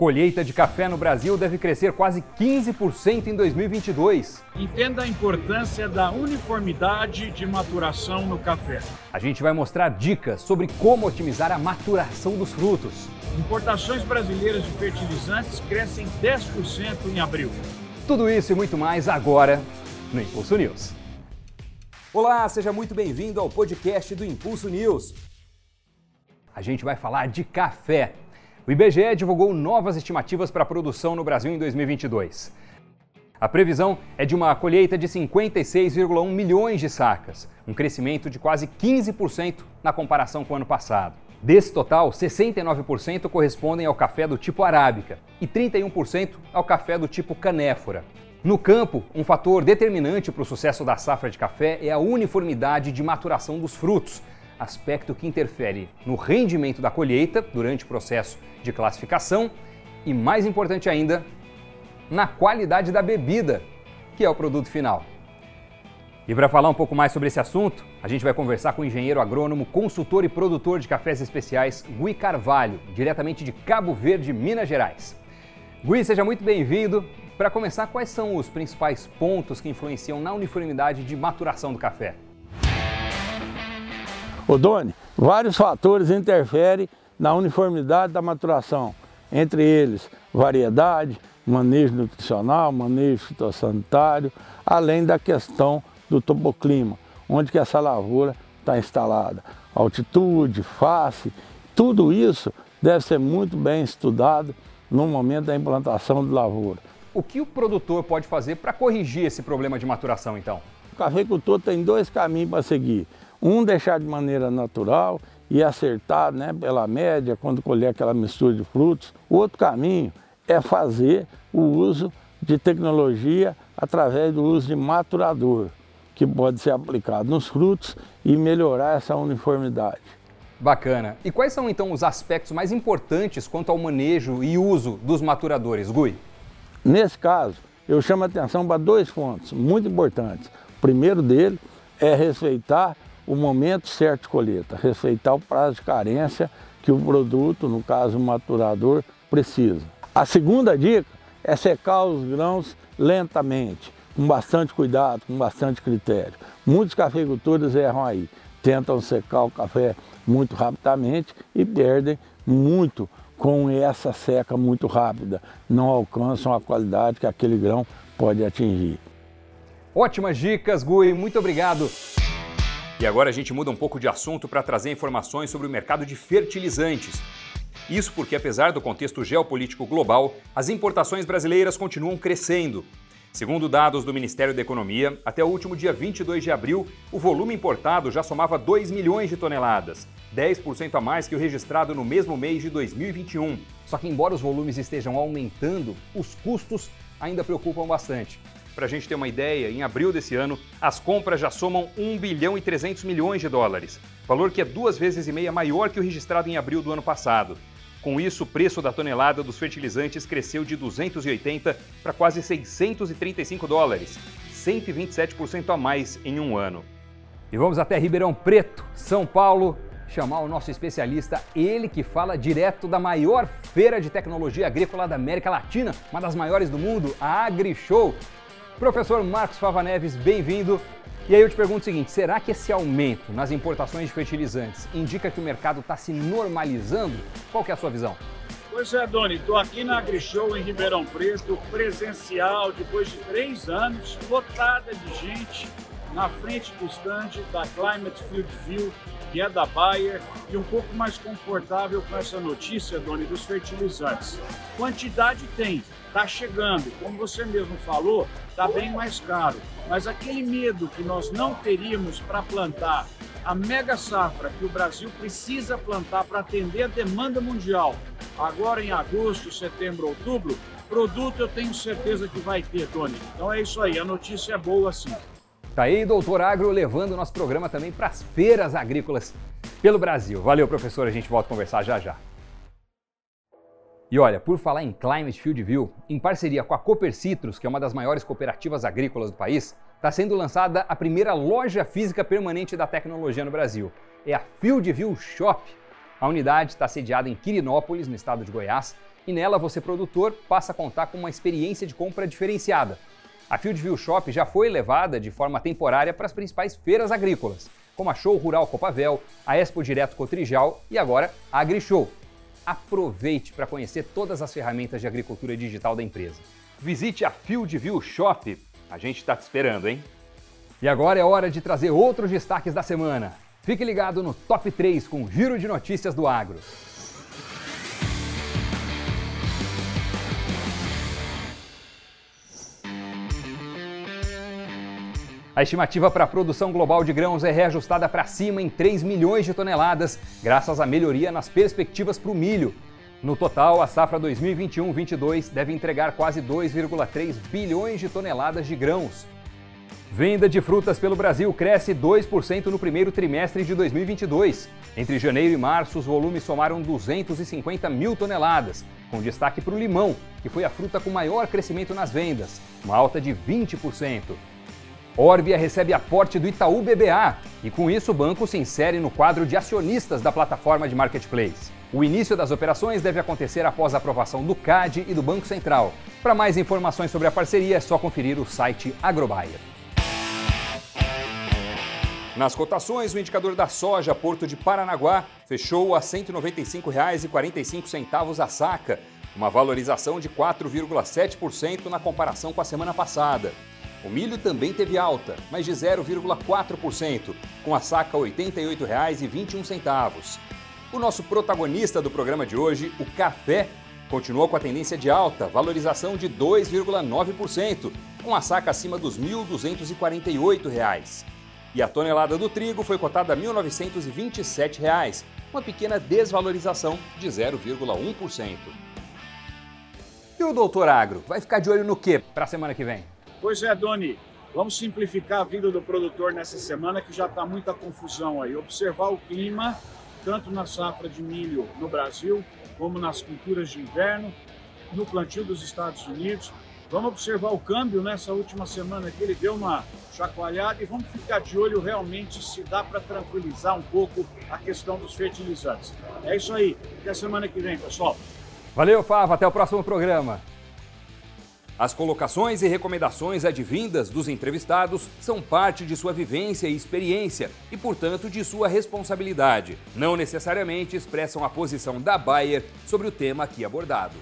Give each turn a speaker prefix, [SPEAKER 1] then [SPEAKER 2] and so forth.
[SPEAKER 1] Colheita de café no Brasil deve crescer quase 15% em 2022.
[SPEAKER 2] Entenda a importância da uniformidade de maturação no café.
[SPEAKER 1] A gente vai mostrar dicas sobre como otimizar a maturação dos frutos.
[SPEAKER 2] Importações brasileiras de fertilizantes crescem 10% em abril.
[SPEAKER 1] Tudo isso e muito mais agora no Impulso News. Olá, seja muito bem-vindo ao podcast do Impulso News. A gente vai falar de café. O IBGE divulgou novas estimativas para a produção no Brasil em 2022. A previsão é de uma colheita de 56,1 milhões de sacas, um crescimento de quase 15% na comparação com o ano passado. Desse total, 69% correspondem ao café do tipo arábica e 31% ao café do tipo canéfora. No campo, um fator determinante para o sucesso da safra de café é a uniformidade de maturação dos frutos, aspecto que interfere no rendimento da colheita durante o processo de classificação e, mais importante ainda, na qualidade da bebida, que é o produto final. E para falar um pouco mais sobre esse assunto, a gente vai conversar com o engenheiro agrônomo, consultor e produtor de cafés especiais, Gui Carvalho, diretamente de Cabo Verde, Minas Gerais. Gui, seja muito bem-vindo. Para começar, quais são os principais pontos que influenciam na uniformidade de maturação do café?
[SPEAKER 3] Ô Doni, vários fatores interferem na uniformidade da maturação, entre eles variedade, manejo nutricional, manejo fitossanitário, além da questão do topoclima, onde que essa lavoura está instalada. Altitude, face, tudo isso deve ser muito bem estudado no momento da implantação de lavoura.
[SPEAKER 1] O que o produtor pode fazer para corrigir esse problema de maturação, então?
[SPEAKER 3] O cafeicultor tem dois caminhos para seguir. Um deixar de maneira natural e acertar né, pela média quando colher aquela mistura de frutos. O outro caminho é fazer o uso de tecnologia através do uso de maturador, que pode ser aplicado nos frutos e melhorar essa uniformidade.
[SPEAKER 1] Bacana. E quais são então os aspectos mais importantes quanto ao manejo e uso dos maturadores, Gui?
[SPEAKER 3] Nesse caso, eu chamo a atenção para dois pontos muito importantes. O primeiro dele é respeitar o momento certo de colheita, respeitar o prazo de carência que o produto, no caso o maturador, precisa. A segunda dica é secar os grãos lentamente, com bastante cuidado, com bastante critério. Muitos cafeicultores erram aí, tentam secar o café muito rapidamente e perdem muito com essa seca muito rápida, não alcançam a qualidade que aquele grão pode atingir.
[SPEAKER 1] Ótimas dicas, Gui, muito obrigado. E agora a gente muda um pouco de assunto para trazer informações sobre o mercado de fertilizantes. Isso porque, apesar do contexto geopolítico global, as importações brasileiras continuam crescendo. Segundo dados do Ministério da Economia, até o último dia 22 de abril, o volume importado já somava 2 milhões de toneladas, 10% a mais que o registrado no mesmo mês de 2021. Só que, embora os volumes estejam aumentando, os custos ainda preocupam bastante. Para a gente ter uma ideia, em abril desse ano, as compras já somam 1 bilhão e 300 milhões de dólares, valor que é duas vezes e meia maior que o registrado em abril do ano passado. Com isso, o preço da tonelada dos fertilizantes cresceu de 280 para quase 635 dólares, 127% a mais em um ano. E vamos até Ribeirão Preto, São Paulo, chamar o nosso especialista, ele que fala direto da maior feira de tecnologia agrícola da América Latina, uma das maiores do mundo, a AgriShow. Professor Marcos Fava Neves, bem-vindo. E aí eu te pergunto o seguinte: será que esse aumento nas importações de fertilizantes indica que o mercado está se normalizando? Qual é a sua visão?
[SPEAKER 2] Pois é, Doni, estou aqui na AgriShow em Ribeirão Preto, presencial, depois de três anos, lotada de gente na frente do stand da Climate Field View, que é da Bayer, e um pouco mais confortável com essa notícia, Doni, dos fertilizantes. Quantidade tem, está chegando. Como você mesmo falou, está bem mais caro. Mas aquele medo que nós não teríamos para plantar a mega safra que o Brasil precisa plantar para atender a demanda mundial, agora em agosto, setembro, outubro, produto eu tenho certeza que vai ter, Tony. Então é isso aí, a notícia é boa sim.
[SPEAKER 1] Tá aí, doutor Agro, levando o nosso programa também para as feiras agrícolas pelo Brasil. Valeu, professor, a gente volta a conversar já já. E olha, por falar em Climate Field View, em parceria com a Cooper Citrus, que é uma das maiores cooperativas agrícolas do país, está sendo lançada a primeira loja física permanente da tecnologia no Brasil. É a Field View Shop. A unidade está sediada em Quirinópolis, no estado de Goiás, e nela você, produtor, passa a contar com uma experiência de compra diferenciada. A Fieldview Shop já foi levada de forma temporária para as principais feiras agrícolas, como a Show Rural Copavel, a Expo Direto Cotrijal e agora a AgriShow. Aproveite para conhecer todas as ferramentas de agricultura digital da empresa. Visite a Fieldview Shop. A gente está te esperando, hein? E agora é hora de trazer outros destaques da semana. Fique ligado no Top 3 com o Giro de Notícias do Agro. A estimativa para a produção global de grãos é reajustada para cima em 3 milhões de toneladas, graças à melhoria nas perspectivas para o milho. No total, a safra 2021-22 deve entregar quase 2,3 bilhões de toneladas de grãos. Venda de frutas pelo Brasil cresce 2% no primeiro trimestre de 2022. Entre janeiro e março, os volumes somaram 250 mil toneladas, com destaque para o limão, que foi a fruta com maior crescimento nas vendas, uma alta de 20%. Orbia recebe aporte do Itaú BBA e, com isso, o banco se insere no quadro de acionistas da plataforma de marketplace. O início das operações deve acontecer após a aprovação do CAD e do Banco Central. Para mais informações sobre a parceria, é só conferir o site Agrobaia. Nas cotações, o indicador da soja Porto de Paranaguá fechou a R$ 195,45 a saca, uma valorização de 4,7% na comparação com a semana passada. O milho também teve alta, mas de 0,4%, com a saca R$ 88,21. O nosso protagonista do programa de hoje, o café, continuou com a tendência de alta, valorização de 2,9%, com a saca acima dos R$ 1.248. E a tonelada do trigo foi cotada a R$ 1.927, uma pequena desvalorização de 0,1%. E o doutor Agro vai ficar de olho no que para a semana que vem?
[SPEAKER 2] Pois é, Doni. Vamos simplificar a vida do produtor nessa semana que já está muita confusão aí. Observar o clima tanto na safra de milho no Brasil, como nas culturas de inverno, no plantio dos Estados Unidos. Vamos observar o câmbio nessa última semana que ele deu uma chacoalhada e vamos ficar de olho realmente se dá para tranquilizar um pouco a questão dos fertilizantes. É isso aí. Até semana que vem, pessoal.
[SPEAKER 1] Valeu, Fava. Até o próximo programa. As colocações e recomendações advindas dos entrevistados são parte de sua vivência e experiência e, portanto, de sua responsabilidade. Não necessariamente expressam a posição da Bayer sobre o tema aqui abordado.